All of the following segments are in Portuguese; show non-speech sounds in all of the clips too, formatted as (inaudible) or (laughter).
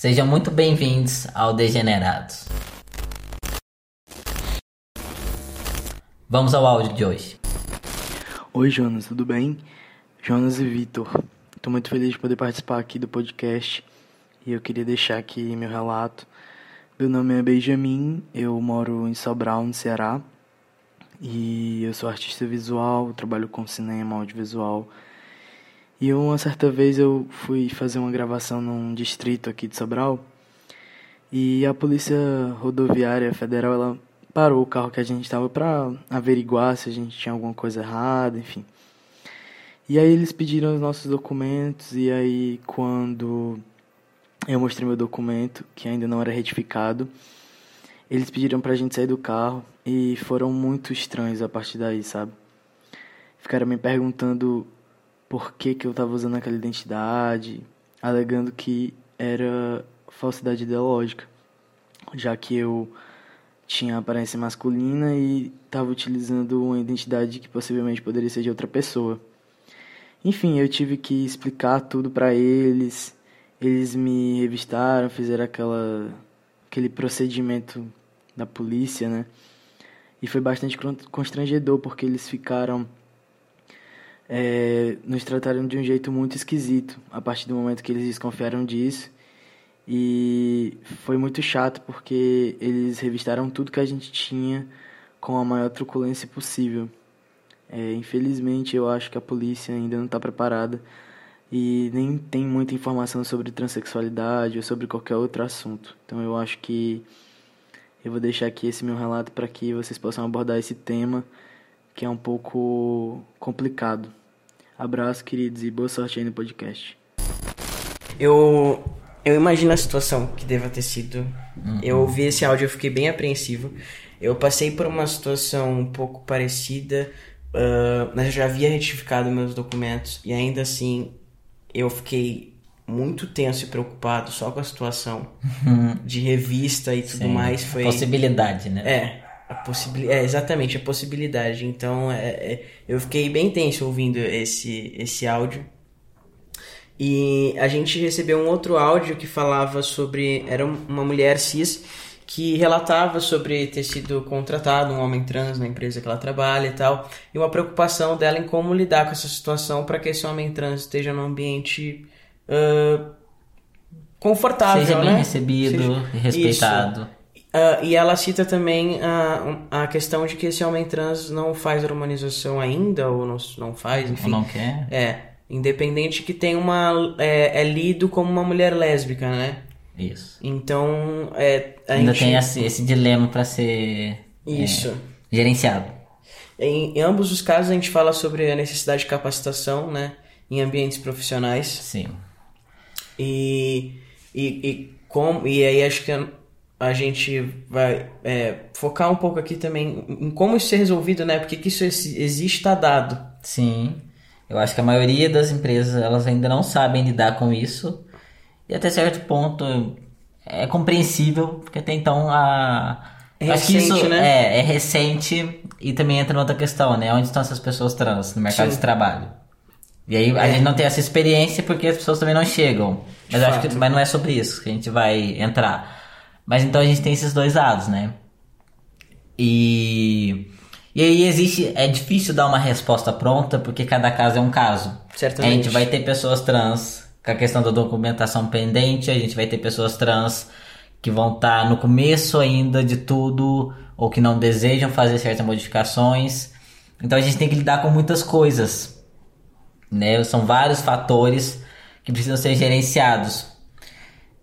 Sejam muito bem-vindos ao Degenerados. Vamos ao áudio de hoje. Oi, Jonas, tudo bem? Jonas e Vitor. Estou muito feliz de poder participar aqui do podcast e eu queria deixar aqui meu relato. Meu nome é Benjamin, eu moro em Sobral, no Ceará, e eu sou artista visual, trabalho com cinema, audiovisual. E uma certa vez eu fui fazer uma gravação num distrito aqui de Sobral e a polícia rodoviária federal ela parou o carro que a gente estava para averiguar se a gente tinha alguma coisa errada, enfim. E aí eles pediram os nossos documentos e aí quando eu mostrei meu documento, que ainda não era retificado, eles pediram pra gente sair do carro e foram muito estranhos a partir daí, sabe? Ficaram me perguntando por que, que eu estava usando aquela identidade, alegando que era falsidade ideológica, já que eu tinha aparência masculina e estava utilizando uma identidade que possivelmente poderia ser de outra pessoa. Enfim, eu tive que explicar tudo para eles. Eles me revistaram, fizeram aquela aquele procedimento da polícia, né? E foi bastante constrangedor porque eles ficaram é, nos trataram de um jeito muito esquisito a partir do momento que eles desconfiaram disso. E foi muito chato porque eles revistaram tudo que a gente tinha com a maior truculência possível. É, infelizmente, eu acho que a polícia ainda não está preparada e nem tem muita informação sobre transexualidade ou sobre qualquer outro assunto. Então, eu acho que eu vou deixar aqui esse meu relato para que vocês possam abordar esse tema que é um pouco complicado. Abraço, queridos, e boa sorte aí no podcast. Eu, eu imagino a situação que deva ter sido. Uhum. Eu ouvi esse áudio e fiquei bem apreensivo. Eu passei por uma situação um pouco parecida, uh, mas eu já havia retificado meus documentos e ainda assim eu fiquei muito tenso e preocupado só com a situação uhum. de revista e tudo Sim, mais. Foi possibilidade, né? É, a possibilidade, é, exatamente, a possibilidade. Então, é, é, eu fiquei bem tenso ouvindo esse, esse áudio. E a gente recebeu um outro áudio que falava sobre. Era uma mulher cis que relatava sobre ter sido contratado um homem trans na empresa que ela trabalha e tal, e uma preocupação dela em como lidar com essa situação para que esse homem trans esteja num ambiente uh, confortável, seja bem né? recebido, seja... respeitado. Isso. Uh, e ela cita também a, a questão de que esse homem trans não faz hormonização ainda, ou não, não faz, enfim. Ou não quer. É. Independente que tem uma. É, é lido como uma mulher lésbica, né? Isso. Então. É, ainda gente... tem esse, esse dilema para ser. É, Isso. É, gerenciado. Em, em ambos os casos, a gente fala sobre a necessidade de capacitação, né? Em ambientes profissionais. Sim. E. E, e, como, e aí acho que a gente vai é, focar um pouco aqui também em como isso ser resolvido, né? Porque que isso existe está dado. Sim, eu acho que a maioria das empresas elas ainda não sabem lidar com isso e até certo ponto é compreensível porque até então a é recente, isso, né? É, é recente e também entra outra questão, né? Onde estão essas pessoas trans no mercado Sim. de trabalho? E aí é. a gente não tem essa experiência porque as pessoas também não chegam. Mas, acho que, mas não é sobre isso que a gente vai entrar. Mas então a gente tem esses dois lados, né? E. E aí existe. É difícil dar uma resposta pronta, porque cada caso é um caso. Certamente. A gente vai ter pessoas trans com a questão da documentação pendente, a gente vai ter pessoas trans que vão estar tá no começo ainda de tudo, ou que não desejam fazer certas modificações. Então a gente tem que lidar com muitas coisas. Né? São vários fatores que precisam ser gerenciados.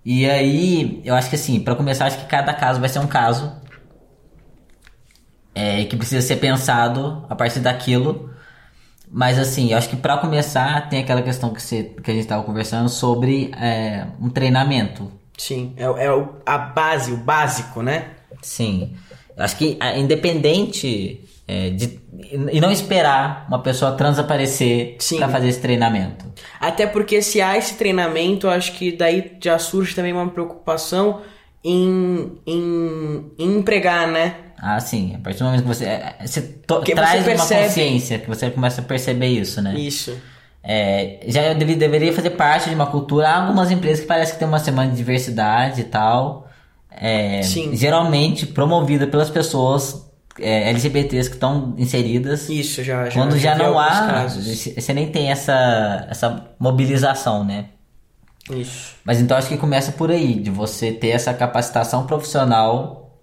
E aí, eu acho que assim, para começar, acho que cada caso vai ser um caso é, que precisa ser pensado a partir daquilo. Mas assim, eu acho que para começar tem aquela questão que, você, que a gente estava conversando sobre é, um treinamento. Sim, é, é a base, o básico, né? Sim. Eu acho que independente é, de, e não esperar uma pessoa trans aparecer para fazer esse treinamento. Até porque se há esse treinamento, acho que daí já surge também uma preocupação em, em, em empregar, né? Ah, sim. A partir do momento que você, é, você to, traz você uma consciência, que você começa a perceber isso, né? Isso. É, já deve, deveria fazer parte de uma cultura. Há algumas empresas que parece que tem uma semana de diversidade e tal. É, Sim. Geralmente promovida pelas pessoas é, LGBTs que estão inseridas. Isso, já, já Quando já não há, você nem tem essa, essa mobilização, né? Isso. Mas então acho que começa por aí, de você ter essa capacitação profissional,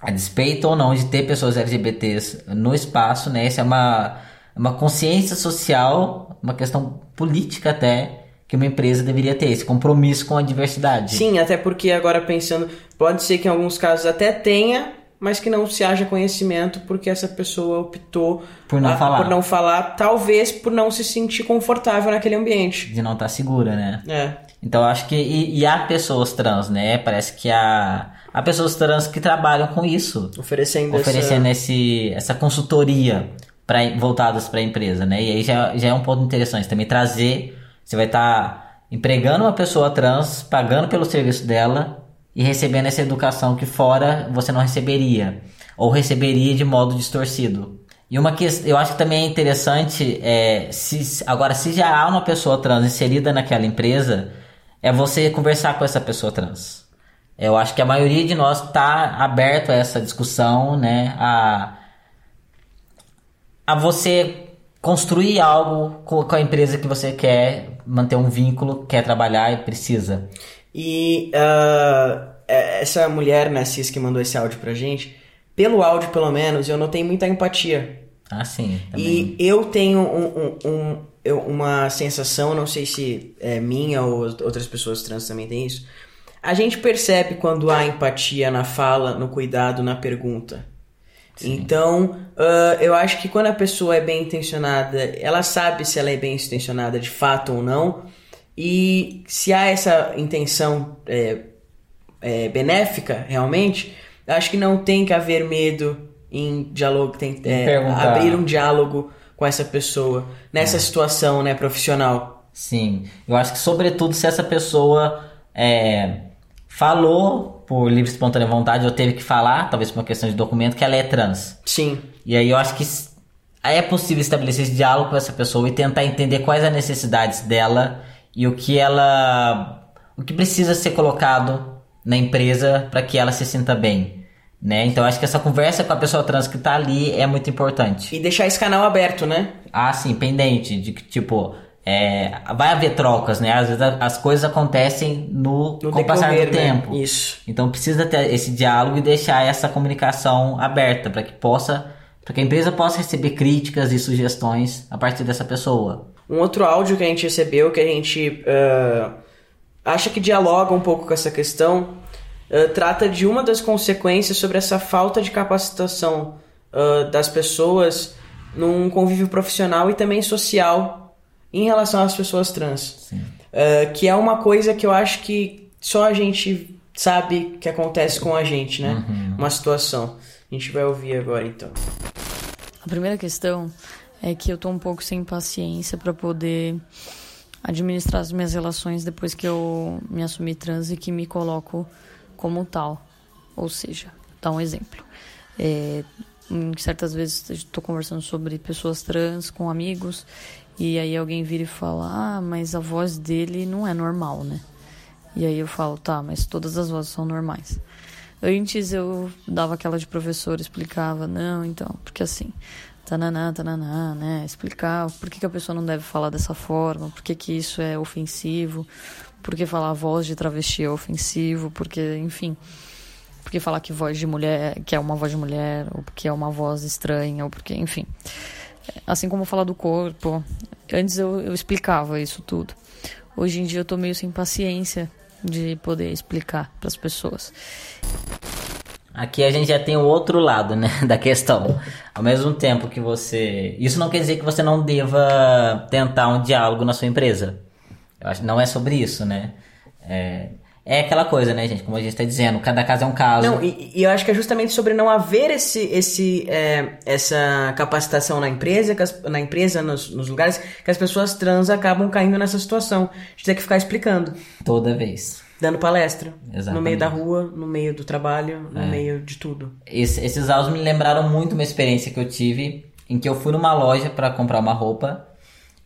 a despeito ou não de ter pessoas LGBTs no espaço, né? Essa é uma, uma consciência social, uma questão política até, que uma empresa deveria ter, esse compromisso com a diversidade. Sim, até porque agora pensando, pode ser que em alguns casos até tenha, mas que não se haja conhecimento porque essa pessoa optou Por não a- falar. por não falar, talvez por não se sentir confortável naquele ambiente. De não estar segura, né? É. Então acho que. E, e há pessoas trans, né? Parece que há, há pessoas trans que trabalham com isso. Oferecendo, oferecendo essa... esse, essa consultoria pra, voltadas para a empresa, né? E aí já, já é um ponto interessante também trazer. Você vai estar empregando uma pessoa trans, pagando pelo serviço dela e recebendo essa educação que fora você não receberia ou receberia de modo distorcido. E uma que eu acho que também é interessante é se agora se já há uma pessoa trans inserida naquela empresa, é você conversar com essa pessoa trans. Eu acho que a maioria de nós está aberto a essa discussão, né? A, a você construir algo com com a empresa que você quer manter um vínculo, quer trabalhar e precisa. E é- essa mulher, né, Cis, que mandou esse áudio pra gente, pelo áudio pelo menos, eu notei muita empatia. Ah, sim. Também. E eu tenho um, um- um- eu- uma sensação, não sei se é minha ou outras pessoas trans também têm isso. A gente percebe quando há empatia na fala, no cuidado, na pergunta. Então, ah, eu acho que quando a pessoa é bem intencionada, ela sabe se ela é bem intencionada de fato ou não. E se há essa intenção é, é, benéfica, realmente, acho que não tem que haver medo em diálogo, tem, é, abrir um diálogo com essa pessoa nessa situação né, profissional. Sim, eu acho que sobretudo se essa pessoa é, falou por livre e espontânea vontade ou teve que falar, talvez por uma questão de documento, que ela é trans. Sim, E aí eu acho que é possível estabelecer esse diálogo com essa pessoa e tentar entender quais as necessidades dela e o que ela o que precisa ser colocado na empresa para que ela se sinta bem, né? Então acho que essa conversa com a pessoa trans que tá ali é muito importante. e deixar esse canal aberto, né? Ah, sim, pendente de que tipo é, vai haver trocas, né? Às vezes as coisas acontecem no, No com o passar do né? tempo. Isso. Então precisa ter esse diálogo e deixar essa comunicação aberta para que possa, para que a empresa possa receber críticas e sugestões a partir dessa pessoa. Um outro áudio que a gente recebeu que a gente ah, acha que dialoga um pouco com essa questão ah, trata de uma das consequências sobre essa falta de capacitação ah, das pessoas num convívio profissional e também social em relação às pessoas trans. Que é uma coisa que eu acho que só a gente sabe que acontece com a gente, né? Uma situação. A gente vai ouvir agora então. A primeira questão é que eu tô um pouco sem paciência para poder administrar as minhas relações depois que eu me assumi trans e que me coloco como tal. Ou seja, dar um exemplo. É, certas vezes estou conversando sobre pessoas trans com amigos e aí alguém vira e fala: Ah, mas a voz dele não é normal, né? E aí eu falo: Tá, mas todas as vozes são normais. Antes eu dava aquela de professor, explicava, não, então, porque assim, tananá, tananá, né? Explicar por que, que a pessoa não deve falar dessa forma, por que, que isso é ofensivo, por que falar voz de travesti é ofensivo, porque, enfim, por que falar que voz de mulher, que é uma voz de mulher, ou porque é uma voz estranha, ou porque, enfim. Assim como falar do corpo. Antes eu, eu explicava isso tudo. Hoje em dia eu tô meio sem paciência de poder explicar para as pessoas. Aqui a gente já tem o outro lado, né, (laughs) da questão. Ao mesmo tempo que você, isso não quer dizer que você não deva tentar um diálogo na sua empresa. Eu acho que não é sobre isso, né? É, é aquela coisa, né, gente? Como a gente está dizendo, cada caso é um caso. Não, e, e eu acho que é justamente sobre não haver esse, esse, é, essa capacitação na empresa, as- na empresa, nos, nos lugares, que as pessoas trans acabam caindo nessa situação. A gente tem que ficar explicando, Toda vez. Dando palestra. No Exatamente. meio da rua, no meio do trabalho, no É. meio de tudo. Esse- esses áudios me lembraram muito uma experiência que eu tive em que eu fui numa loja para comprar uma roupa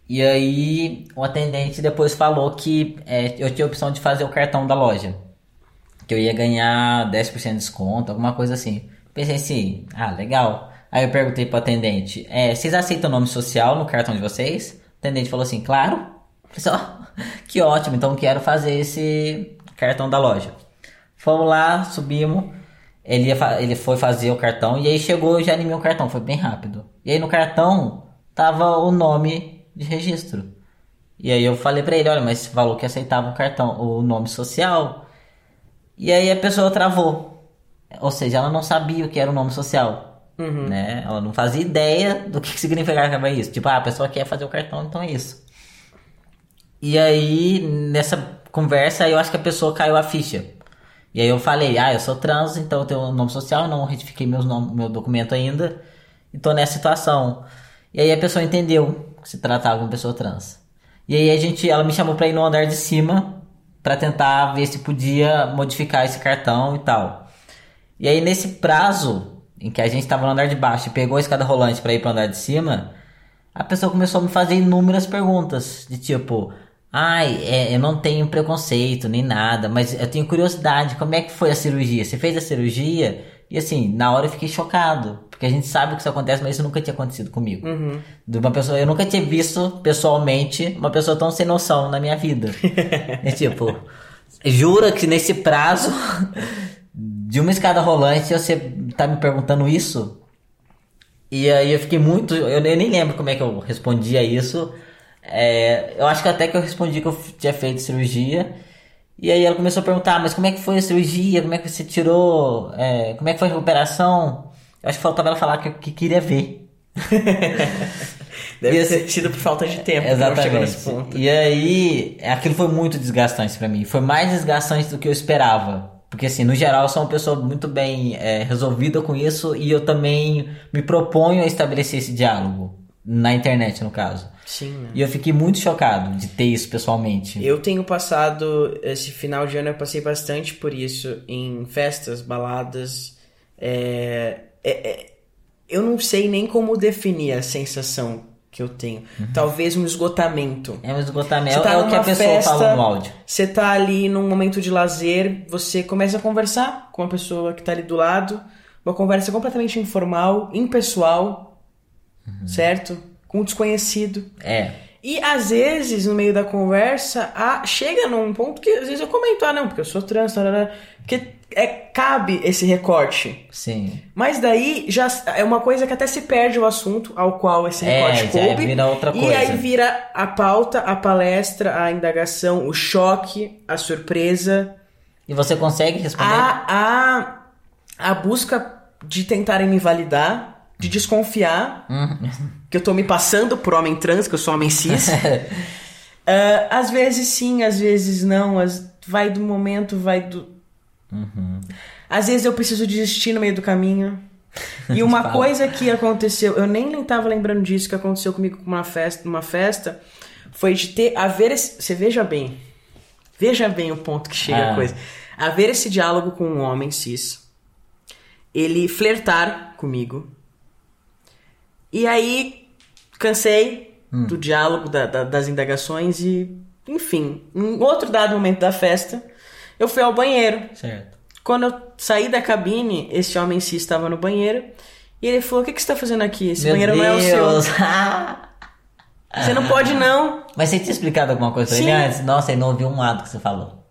E aí o atendente depois falou que é, eu tinha a opção de fazer o cartão da loja. Que eu ia ganhar 10% de desconto, alguma coisa assim. Pensei assim, ah, legal. Aí eu perguntei pro atendente, é, vocês aceitam nome social no cartão de vocês? O atendente falou assim, claro. Só, (laughs) que ótimo, então quero fazer esse cartão da loja. Fomos lá, subimos. Ele, ele foi fazer o cartão e aí chegou e já animei o cartão, foi bem rápido. E aí no cartão tava o nome de registro. E aí eu falei pra ele, olha, mas falou que aceitava o cartão, o nome social. E aí a pessoa travou. Ou seja, ela não sabia o que era o nome social. Uhum. Né? Ela não fazia ideia do que significava isso. Tipo, ah, a pessoa quer fazer o cartão, então é isso. E aí, nessa conversa, eu acho que a pessoa caiu a ficha. E aí eu falei, ah, eu sou trans, então eu tenho nome social, não retifiquei meus nome, meu documento ainda. E tô nessa situação. E aí a pessoa entendeu que se tratava de uma pessoa trans. E aí a gente, ela me chamou pra ir no andar de cima para tentar ver se podia modificar esse cartão e tal. E aí nesse prazo em que a gente estava no andar de baixo e pegou a escada rolante para ir para o andar de cima, a pessoa começou a me fazer inúmeras perguntas de tipo, ai, é, eu não tenho preconceito nem nada, mas eu tenho curiosidade, como é que foi a cirurgia? Você fez a cirurgia? E assim, na hora eu fiquei chocado, porque a gente sabe que isso acontece, mas isso nunca tinha acontecido comigo. Uhum. De uma pessoa, eu nunca tinha visto pessoalmente uma pessoa tão sem noção na minha vida. é (laughs) tipo, jura que nesse prazo de uma escada rolante você tá me perguntando isso? E aí eu fiquei muito. Eu nem lembro como é que eu respondi a isso. É, eu acho que até que eu respondi que eu tinha feito cirurgia. E aí ela começou a perguntar, mas como é que foi a cirurgia? Como é que você tirou? É, como é que foi a recuperação? Eu acho que faltava ela falar que, que queria ver. (laughs) Deve ter sido por falta de tempo. Exatamente. E aí, aquilo foi muito desgastante para mim. Foi mais desgastante do que eu esperava. Porque, assim, no geral, eu sou uma pessoa muito bem é, resolvida com isso e eu também me proponho a estabelecer esse diálogo. Na internet, no caso. Sim. Né? E eu fiquei muito chocado de ter isso pessoalmente. Eu tenho passado, esse final de ano, eu passei bastante por isso em festas, baladas. É, é, é, eu não sei nem como definir a sensação que eu tenho. Uhum. Talvez um esgotamento. É um esgotamento, tá é o que a pessoa festa, fala no áudio. Você tá ali num momento de lazer, você começa a conversar com a pessoa que tá ali do lado, uma conversa completamente informal, impessoal, uhum. certo? Com um desconhecido. É. E às vezes, no meio da conversa, a, chega num ponto que às vezes eu comento, ah, não, porque eu sou trans, tarará, porque é, cabe esse recorte. Sim. Mas daí já é uma coisa que até se perde o assunto ao qual esse é, recorte é, coube. Vira outra coisa. E aí vira a pauta, a palestra, a indagação, o choque, a surpresa. E você consegue responder? A, a, a busca de tentarem me validar de desconfiar Uhum. que eu tô me passando por homem trans, que eu sou homem cis. uh, (laughs) às vezes sim, às vezes não. As, vai do momento, vai do. Uhum. Às vezes eu preciso desistir no meio do caminho. E (laughs) uma coisa que aconteceu, eu nem estava lembrando disso, que aconteceu comigo numa festa, numa festa, foi de ter haver esse, você veja bem, veja bem o ponto que chega Ah. a coisa. Haver esse diálogo com um homem cis, ele flertar comigo, e aí cansei do diálogo, da- da- das indagações e, enfim, em outro dado momento da festa, eu fui ao banheiro. Certo. Quando eu saí da cabine, esse homem cis estava no banheiro e ele falou: O que, que você está fazendo aqui? Esse Meu banheiro não é o Deus. seu. (laughs) Você não pode, não. Mas você tinha explicado alguma coisa pra ele Sim. antes? Nossa, ele não ouviu um lado que você falou.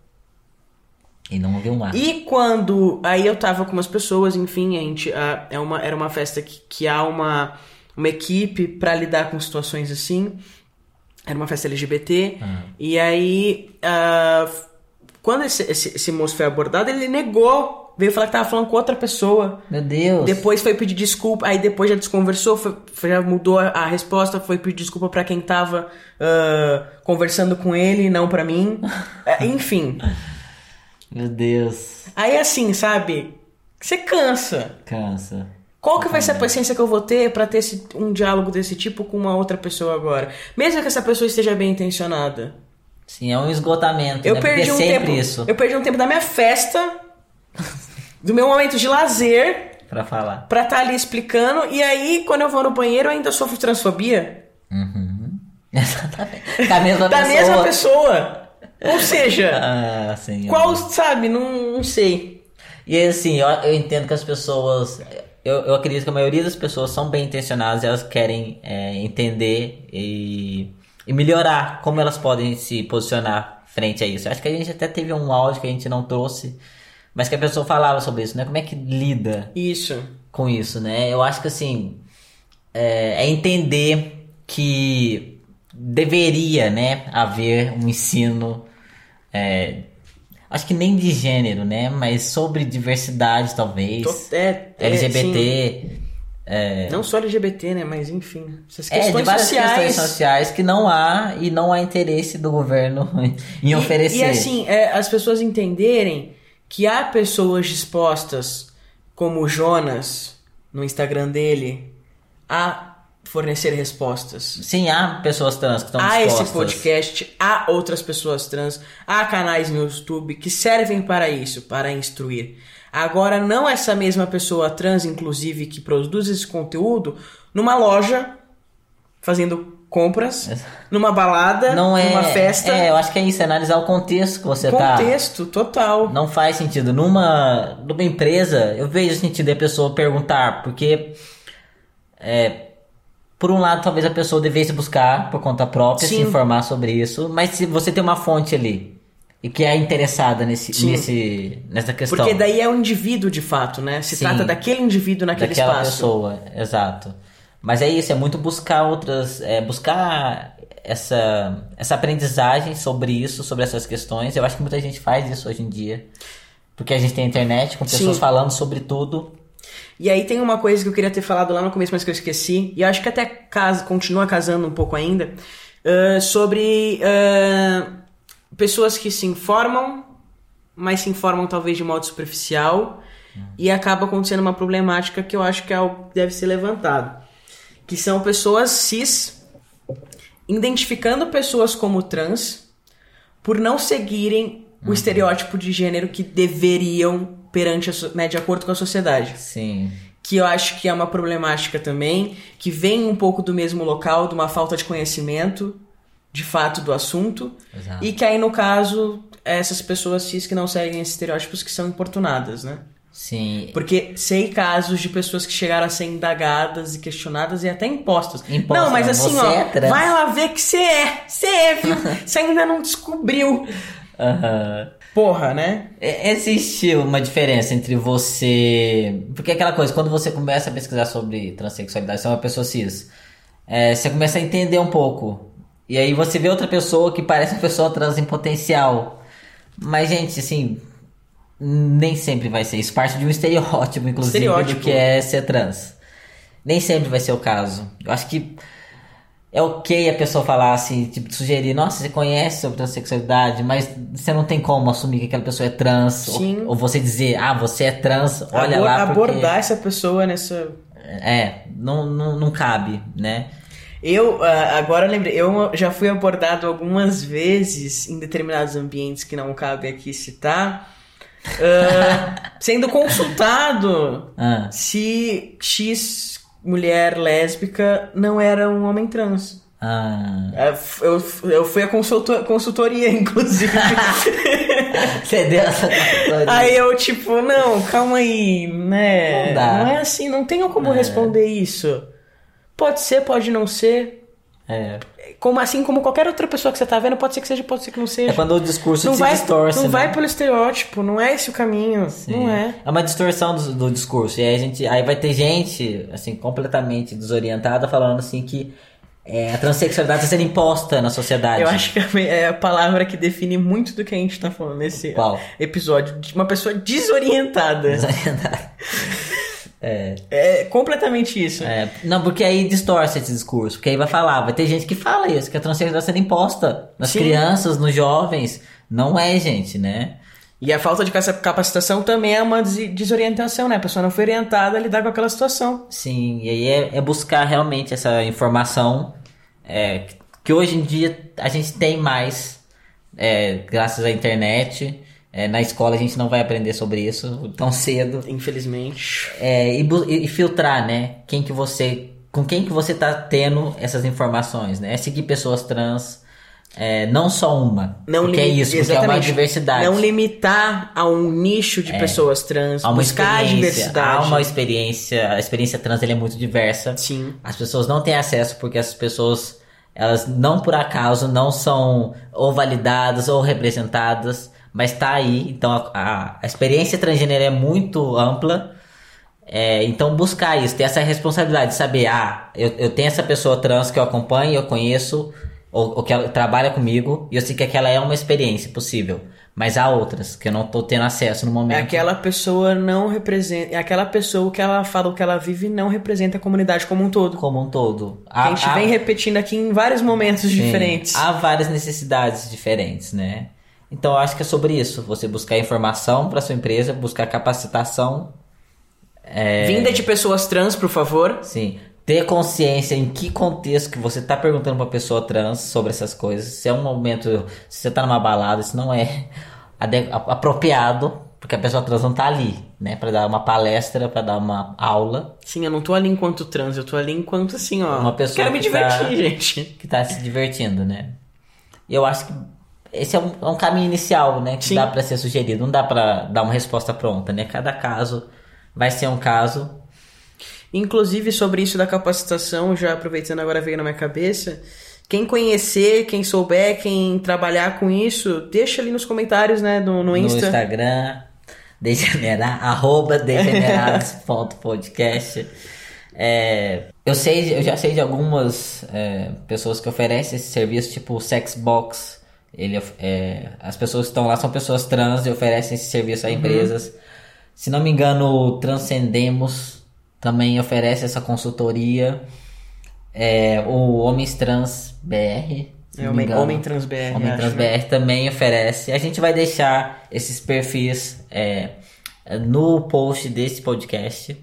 Ele não ouviu um lado. E quando. Aí eu tava com umas pessoas, enfim, a gente. ah, é uma, era uma festa que, que há uma, uma equipe pra lidar com situações assim. Era uma festa LGBT. E aí. ah, quando esse, esse, esse moço foi abordado, ele negou. Veio falar que tava falando com outra pessoa. Meu Deus. Depois foi pedir desculpa, aí depois já desconversou, foi- foi- já mudou a, a resposta, foi pedir desculpa pra quem tava ah, conversando com ele, não pra mim. (laughs) É, enfim. Meu Deus. Aí assim, sabe? Você cansa. Cansa. Qual que vai ser a paciência que eu vou ter pra ter esse- um diálogo desse tipo com uma outra pessoa agora? Mesmo que essa pessoa esteja bem intencionada. Sim, é um esgotamento, Eu né? perdi Porque é um sempre tempo. isso Eu perdi um tempo da minha festa, do meu momento de lazer, pra falar. pra estar ali explicando. E aí, quando eu vou no banheiro, eu ainda sofro transfobia. Uhum. (laughs) Exatamente. Com a mesma da pessoa. mesma pessoa. Ou seja, (laughs) Ah, sim. qual, sabe, não, não sei. E assim, eu, eu entendo que as pessoas. Eu, eu acredito que a maioria das pessoas são bem intencionadas, elas querem é, entender e, e melhorar como elas podem se posicionar frente a isso. Eu acho que a gente até teve um áudio que a gente não trouxe, mas que a pessoa falava sobre isso, né? Como é que lida Isso. com isso, né? Eu acho que assim é, é entender que deveria, né, haver um ensino, é, acho que nem de gênero, né, mas sobre diversidade talvez, Tô- é, é, LGBT, sim. Não só LGBT, né? Mas enfim. Essas questões é, de várias sociais. questões sociais que não há e não há interesse do governo (laughs) em E- oferecer. E, assim, é, as pessoas entenderem que há pessoas dispostas, como o Jonas, no Instagram dele, a fornecer respostas. Sim, há pessoas trans que estão Há dispostas. esse podcast, há outras pessoas trans, há canais no YouTube que servem para isso, para instruir. Agora, não essa mesma pessoa trans, inclusive, que produz esse conteúdo numa loja, fazendo compras, numa balada, Não é, numa festa. É, eu acho que é isso, é analisar o contexto que você tá. contexto total. Não faz sentido. Numa, numa empresa, eu vejo sentido a pessoa perguntar, porque é, por um lado, talvez a pessoa devesse buscar por conta própria, se Sim. informar sobre isso, mas se você tem uma fonte ali e que é interessada nesse, Sim. nesse, nessa questão. Porque daí é um indivíduo de fato, né? Se Sim. trata daquele indivíduo naquele daquela espaço. pessoa, exato. Mas é isso, é muito buscar outras, é, buscar essa, essa aprendizagem sobre isso, sobre essas questões. Eu acho que muita gente faz isso hoje em dia. Porque a gente tem internet com pessoas falando sobre tudo. E aí tem uma coisa que eu queria ter falado lá no começo, mas que eu esqueci, e acho que até casa, continua casando um pouco ainda, ah, sobre ah, pessoas que se informam, mas se informam talvez de modo superficial, e acaba acontecendo uma problemática que eu acho que é algo que deve ser levantado. Que são pessoas cis identificando pessoas como trans por não seguirem o estereótipo de gênero que deveriam perante a, né, de acordo com a sociedade Sim. que eu acho que é uma problemática também, que vem um pouco do mesmo local, de uma falta de conhecimento, de fato, do assunto, Exato. e que aí, no caso, essas pessoas cis que não seguem esses estereótipos que são importunadas, né? Sim. Porque sei casos de pessoas que chegaram a ser indagadas e questionadas e até impostas. Impostas, não, mas não, assim, ó, é vai lá ver que você é, você é, viu? (laughs) Você ainda não descobriu. Aham. Porra, né? Existe uma diferença entre você. Porque é aquela coisa, quando você começa a pesquisar sobre transexualidade, você é uma pessoa cis, é, você começa a entender um pouco. E aí você vê outra pessoa que parece uma pessoa trans em potencial. Mas, gente, assim. Nem sempre vai ser. Isso parte de um estereótipo, inclusive, Estereótipo. do que é ser trans. Nem sempre vai ser o caso. Eu acho que é ok a pessoa falar assim, tipo, sugerir, nossa, você conhece sobre transexualidade, mas você não tem como assumir que aquela pessoa é trans. Ou, Sim. ou você dizer, ah, você é trans, olha Abor- lá. porque- abordar essa pessoa nessa. É, não, não, não cabe, né? Eu, ah, agora eu lembrei, eu já fui abordado algumas vezes em determinados ambientes que não cabe aqui citar, ah, (laughs) sendo consultado Ah, se X mulher lésbica não era um homem trans. ah. Ah, Eu, eu fui a consultor- consultoria, (laughs) inclusive. (laughs) Você deu essa consultoria. aí eu, tipo, não, calma aí, né? Não dá. Não é assim, não tenho como responder isso. Pode ser, pode não ser. É. Como assim como qualquer outra pessoa que você tá vendo, pode ser que seja, pode ser que não seja. É quando o discurso não se vai, distorce. não né? vai pelo estereótipo, não é esse o caminho. Sim. Não é. É uma distorção do, do discurso. E aí a gente. Aí vai ter gente, assim, completamente desorientada falando assim que é, a transexualidade está sendo imposta na sociedade. Eu acho que é a palavra que define muito do que a gente tá falando nesse Qual? episódio. De uma pessoa desorientada. Desorientada. (laughs) É, É completamente isso. é, não, porque aí distorce esse discurso. Porque aí vai falar, vai ter gente que fala isso, que a transexualidade está sendo imposta nas Sim. crianças, nos jovens. Não é, gente, né? E a falta de capacitação também é uma des- desorientação, né? A pessoa não foi orientada a lidar com aquela situação. Sim, e aí é, é buscar realmente essa informação é, que hoje em dia a gente tem mais é, graças à internet. É, na escola a gente não vai aprender sobre isso tão cedo. Infelizmente. É, e, e filtrar, né? Quem que você com quem que você tá tendo essas informações, né? É seguir pessoas trans, é, não só uma. Não porque é isso, porque é uma diversidade. Não limitar a um nicho de pessoas trans, Há uma buscar a diversidade. há uma experiência, a experiência trans é muito diversa. Sim. As pessoas não têm acesso porque essas pessoas, elas não por acaso não são ou validadas ou representadas, mas tá aí. Então a, a- a experiência transgênero é muito ampla. É, então buscar isso, ter essa responsabilidade de saber, ah, eu, eu tenho essa pessoa trans que eu acompanho, eu conheço, ou, ou que ela trabalha comigo, e eu sei que aquela é uma experiência possível. Mas há outras que eu não tô tendo acesso no momento. É Aquela pessoa não representa. É aquela pessoa que ela fala o que ela vive não representa a comunidade como um todo. como um todo. a gente vem repetindo aqui em vários momentos Sim, diferentes. Há várias necessidades diferentes, né? Então eu acho que é sobre isso. Você buscar informação para sua empresa, buscar capacitação, Vinda de pessoas trans, por favor. sim, ter consciência em que contexto que você tá perguntando pra pessoa trans sobre essas coisas. Se é um momento, se você tá numa balada, isso não é apropriado, porque a pessoa trans não tá ali, né, Pra dar uma palestra, pra dar uma aula. Sim, eu não tô ali enquanto trans, eu tô ali enquanto assim, ó. Uma pessoa Quero me que tá- divertir, (laughs) gente. que tá se divertindo, né? E eu acho que esse é um, é um caminho inicial, né? Que Sim. dá pra ser sugerido. Não dá pra dar uma resposta pronta, né? Cada caso vai ser um caso. Inclusive, sobre isso da capacitação, já aproveitando agora veio na minha cabeça. Quem conhecer, quem souber, quem trabalhar com isso, deixa ali nos comentários, né, no, no No Insta. Instagram, degenerar, (laughs) arroba degenerados.podcast. (laughs) É, eu sei, eu já sei de algumas é, pessoas que oferecem esse serviço, tipo o Sexbox. Ele, é, as pessoas que estão lá são pessoas trans e oferecem esse serviço a empresas. Se não me engano, o Transcendemos também oferece essa consultoria. É, o Homens Trans BR. É, Homem, engano. Homem Trans BR. Homem acho, Trans né? BR também oferece. A gente vai deixar esses perfis é, no post desse podcast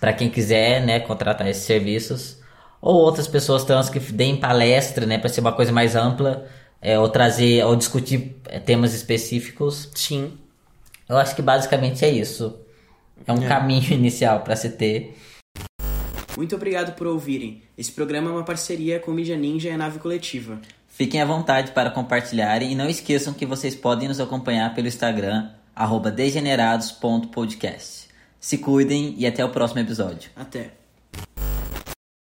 para quem quiser, né, contratar esses serviços ou outras pessoas trans que deem palestra, né, para ser uma coisa mais ampla, é, ou trazer ou discutir é, temas específicos. Sim. Eu acho que basicamente é isso. É um caminho (laughs) inicial para se ter. Muito obrigado por ouvirem. Esse programa é uma parceria com Mídia Ninja e a Nave Coletiva. Fiquem à vontade para compartilharem e não esqueçam que vocês podem nos acompanhar pelo Instagram, arroba degenerados.podcast. Se cuidem e até o próximo episódio. Até.